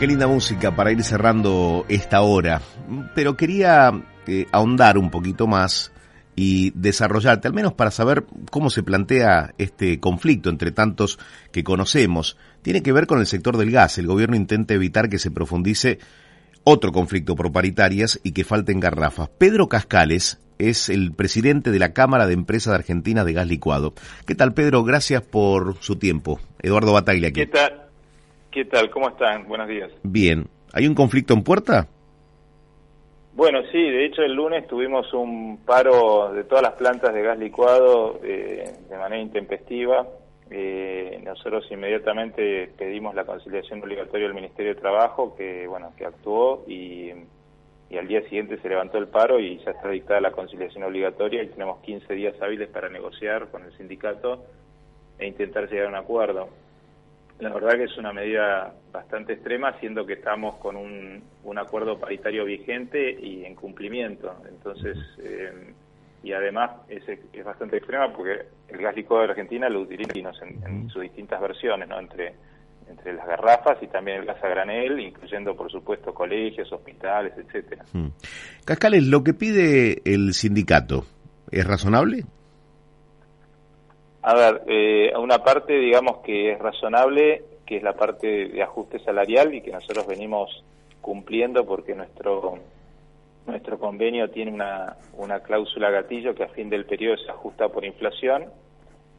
Qué linda música para ir cerrando esta hora. Pero quería eh, ahondar un poquito más y desarrollarte, al menos para saber cómo se plantea este conflicto entre tantos que conocemos. Tiene que ver con el sector del gas. El gobierno intenta evitar que se profundice otro conflicto por paritarias y que falten garrafas. Pedro Cascales es el presidente de la Cámara de Empresas de Argentina de Gas Licuado. ¿Qué tal, Pedro? Gracias por su tiempo. Eduardo Bataglia aquí. ¿Qué tal? ¿Qué tal? ¿Cómo están? Buenos días. Bien. ¿Hay un conflicto en puerta? Bueno, sí, de hecho el lunes tuvimos un paro de todas las plantas de gas licuado eh, de manera intempestiva. Eh, nosotros inmediatamente pedimos la conciliación obligatoria al Ministerio de Trabajo, que bueno, que actuó y, y al día siguiente se levantó el paro y ya está dictada la conciliación obligatoria y tenemos 15 días hábiles para negociar con el sindicato e intentar llegar a un acuerdo. La verdad que es una medida bastante extrema, siendo que estamos con un, un acuerdo paritario vigente y en cumplimiento. Entonces, eh, y además es, es, bastante extrema porque el gas licuado de Argentina lo utiliza en, en sus distintas versiones, ¿no? Entre entre las garrafas y también el gas a granel, incluyendo por supuesto colegios, hospitales, etcétera. Cascales, lo que pide el sindicato, ¿es razonable? A ver, eh, una parte digamos que es razonable, que es la parte de ajuste salarial y que nosotros venimos cumpliendo porque nuestro nuestro convenio tiene una, una cláusula gatillo que a fin del periodo se ajusta por inflación.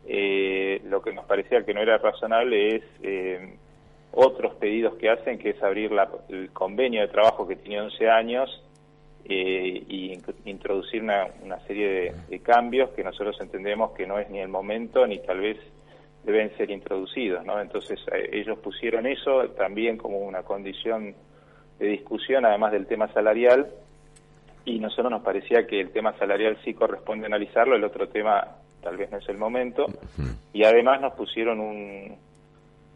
Eh, lo que nos parecía que no era razonable es eh, otros pedidos que hacen, que es abrir la, el convenio de trabajo que tiene 11 años eh, y introducir una, una serie de, de, cambios que nosotros entendemos que no es ni el momento ni tal vez deben ser introducidos, ¿no? Entonces eh, ellos pusieron eso también como una condición de discusión, además del tema salarial, y nosotros nos parecía que el tema salarial sí corresponde analizarlo, el otro tema tal vez no es el momento, y además nos pusieron un,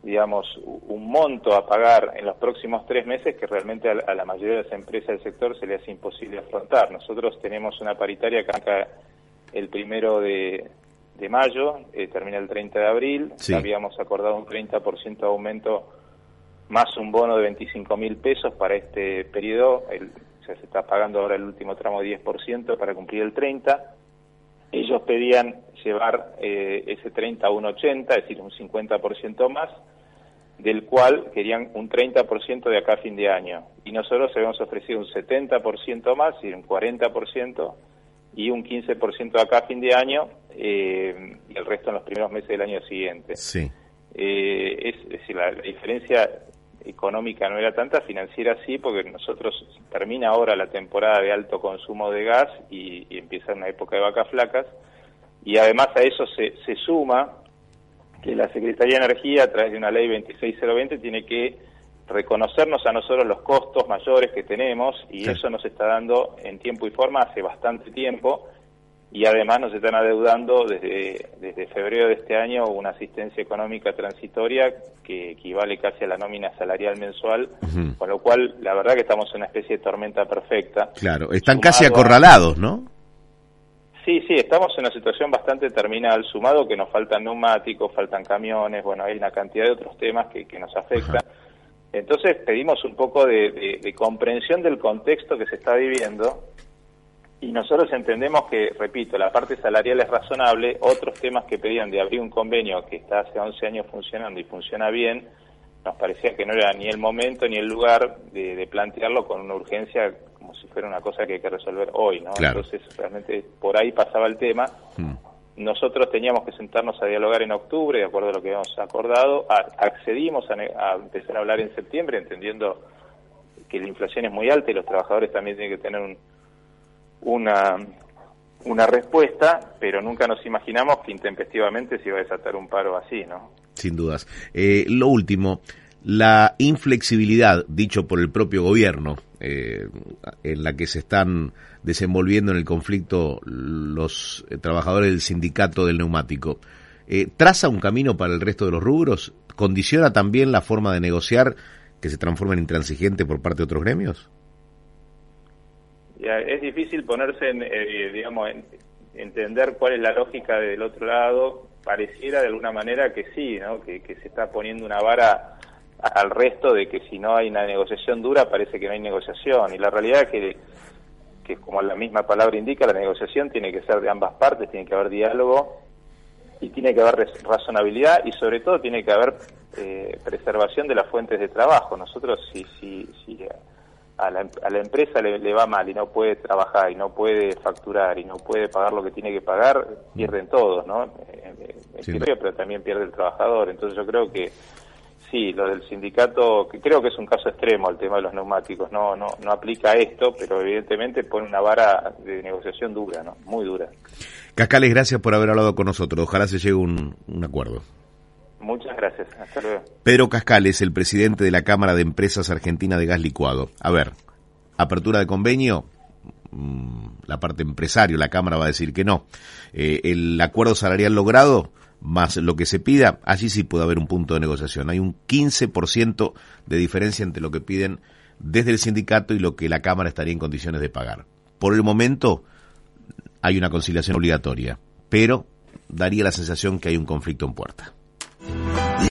digamos, un monto a pagar en los próximos tres meses que realmente a la mayoría de las empresas del sector se le hace imposible afrontar. Nosotros tenemos una paritaria que arranca el primero de, de mayo, eh, termina el 30 de abril, sí. habíamos acordado un 30% de aumento más un bono de 25 mil pesos para este periodo, el, o sea, se está pagando ahora el último tramo 10% para cumplir el 30%. Ellos pedían llevar eh, ese 30 a un 80, es decir, un 50% más, del cual querían un 30% de acá a fin de año. Y nosotros habíamos ofrecido un 70% más, decir, un 40%, y un 15% de acá a fin de año, eh, y el resto en los primeros meses del año siguiente. Sí. Eh, es, es, decir, la, la, diferencia económica no era tanta, financiera sí, porque nosotros termina ahora la temporada de alto consumo de gas y, y empieza una época de vacas flacas, y además a eso se, se suma que la Secretaría de Energía, a través de una ley 26020, tiene que reconocernos a nosotros los costos mayores que tenemos y sí. eso nos está dando en tiempo y forma hace bastante tiempo y además nos están adeudando desde, desde febrero de este año una asistencia económica transitoria que equivale casi a la nómina salarial mensual, uh -huh. con lo cual la verdad que estamos en una especie de tormenta perfecta. Claro, están casi acorralados, ¿no? Sí, sí, estamos en una situación bastante terminal, sumado que nos faltan neumáticos, faltan camiones, bueno, hay una cantidad de otros temas que, que nos afectan. Entonces pedimos un poco de, de, de, comprensión del contexto que se está viviendo y nosotros entendemos que, repito, la parte salarial es razonable, otros temas que pedían de abrir un convenio que está hace 11 años funcionando y funciona bien, nos parecía que no era ni el momento ni el lugar de, de plantearlo con una urgencia si fuera una cosa que hay que resolver hoy, ¿no? Claro. Entonces, realmente por ahí pasaba el tema. Hmm. Nosotros teníamos que sentarnos a dialogar en octubre, de acuerdo a lo que habíamos acordado. A, accedimos a, a, empezar a hablar en septiembre, entendiendo que la inflación es muy alta y los trabajadores también tienen que tener un, una, una respuesta, pero nunca nos imaginamos que intempestivamente se iba a desatar un paro así, ¿no? Sin dudas. Eh, lo último, la inflexibilidad, dicho por el propio gobierno, eh, en la que se están desenvolviendo en el conflicto los eh, trabajadores del sindicato del neumático, eh, ¿traza un camino para el resto de los rubros? ¿Condiciona también la forma de negociar que se transforma en intransigente por parte de otros gremios? Es difícil ponerse en, eh, digamos, en, entender cuál es la lógica del otro lado. Pareciera de alguna manera que sí, ¿no? que se está poniendo una vara al resto de que si no hay una negociación dura parece que no hay negociación y la realidad es que que como la misma palabra indica, la negociación tiene que ser de ambas partes, tiene que haber diálogo y tiene que haber razonabilidad y sobre todo tiene que haber eh, preservación de las fuentes de trabajo. Nosotros si, si, si a, la, a la empresa le, va mal y no puede trabajar y no puede facturar y no puede pagar lo que tiene que pagar, pierden todos, ¿no? Eh, eh, pero también pierde el trabajador. Entonces yo creo que sí, lo del sindicato, que creo que es un caso extremo el tema de los neumáticos, no, no, no aplica esto, pero evidentemente pone una vara de negociación dura, ¿no? Muy dura. Cascales, gracias por haber hablado con nosotros. Ojalá se llegue un, un acuerdo. Muchas gracias. Hasta luego. Pedro Cascales, el presidente de la Cámara de Empresas Argentina de Gas Licuado. A ver, apertura de convenio, mm, la parte empresario, la Cámara va a decir que no. Eh, el acuerdo salarial logrado, más lo que se pida, allí sí puede haber un punto de negociación. Hay un 15% de diferencia entre lo que piden desde el sindicato y lo que la Cámara estaría en condiciones de pagar. Por el momento hay una conciliación obligatoria, pero daría la sensación que hay un conflicto en puerta.